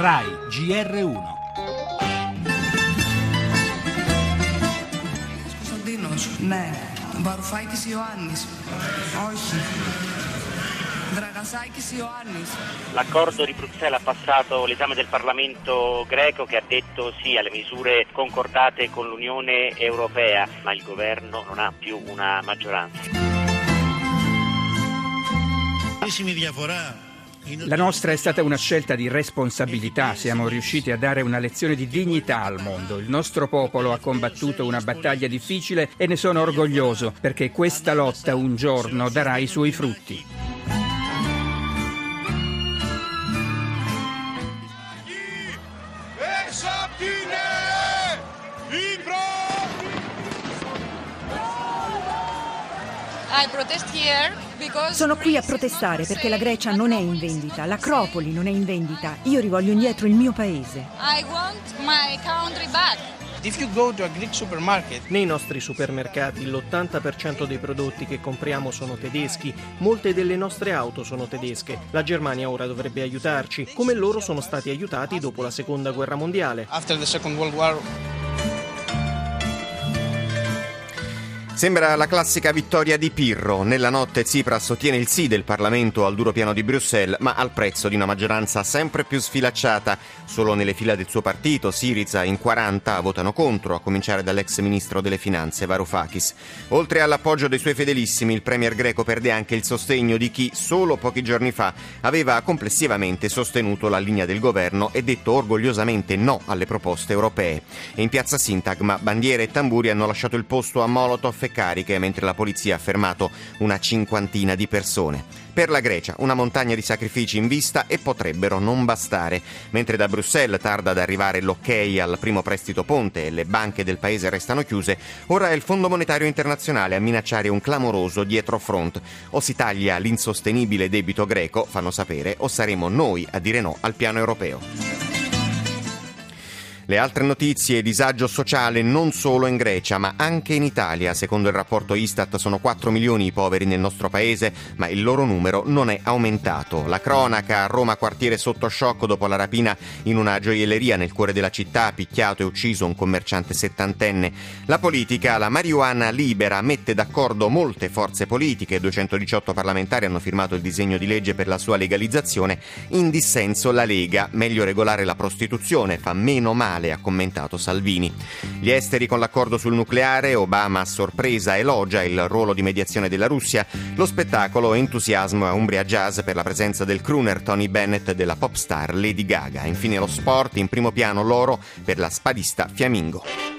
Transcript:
RAI GR1. Κωνσταντίνος, ναι. Βαρουφάκης Ιωάννης. Όχι. Δραγασάκης Ιωάννης. L'accordo di Bruxelles ha passato l'esame del Parlamento greco che ha detto sì alle misure concordate con l'Unione Europea, ma il governo non ha più una maggioranza. la nostra è stata una scelta di responsabilità, siamo riusciti a dare una lezione di dignità al mondo. Il nostro popolo ha combattuto una battaglia difficile e ne sono orgoglioso perché questa lotta un giorno darà i suoi frutti. Sono qui a protestare perché la Grecia non è in vendita, l'Acropoli non è in vendita. Io rivoglio indietro il mio paese. Nei nostri supermercati l'80% dei prodotti che compriamo sono tedeschi, molte delle nostre auto sono tedesche. La Germania ora dovrebbe aiutarci, come loro sono stati aiutati dopo la Seconda Guerra Mondiale. Sembra la classica vittoria di Pirro. Nella notte Tsipras ottiene il sì del Parlamento al duro piano di Bruxelles, ma al prezzo di una maggioranza sempre più sfilacciata. Solo nelle fila del suo partito, Siriza, in 40 votano contro, a cominciare dall'ex ministro delle finanze Varoufakis. Oltre all'appoggio dei suoi fedelissimi, il premier greco perde anche il sostegno di chi solo pochi giorni fa aveva complessivamente sostenuto la linea del governo e detto orgogliosamente no alle proposte europee. In piazza Sintagma, bandiere e tamburi hanno lasciato il posto a Molotov e cariche, mentre la polizia ha fermato una cinquantina di persone. Per la Grecia una montagna di sacrifici in vista e potrebbero non bastare. Mentre da Bruxelles tarda ad arrivare l'ok al primo prestito ponte e le banche del paese restano chiuse, ora è il Fondo Monetario Internazionale a minacciare un clamoroso dietro front. O si taglia l'insostenibile debito greco, fanno sapere, o saremo noi a dire no al piano europeo. Le altre notizie, disagio sociale non solo in Grecia ma anche in Italia. Secondo il rapporto Istat sono 4 milioni i poveri nel nostro paese, ma il loro numero non è aumentato. La cronaca a Roma quartiere sotto shock dopo la rapina in una gioielleria nel cuore della città, picchiato e ucciso un commerciante settantenne. La politica, la marijuana libera, mette d'accordo molte forze politiche, 218 parlamentari hanno firmato il disegno di legge per la sua legalizzazione. In dissenso la Lega, meglio regolare la prostituzione, fa meno male male, ha commentato Salvini. Gli esteri con l'accordo sul nucleare, Obama a sorpresa elogia il ruolo di mediazione della Russia, lo spettacolo entusiasmo a Umbria Jazz per la presenza del crooner Tony Bennett e della pop star Lady Gaga. Infine lo sport, in primo piano l'oro per la spadista Fiamingo.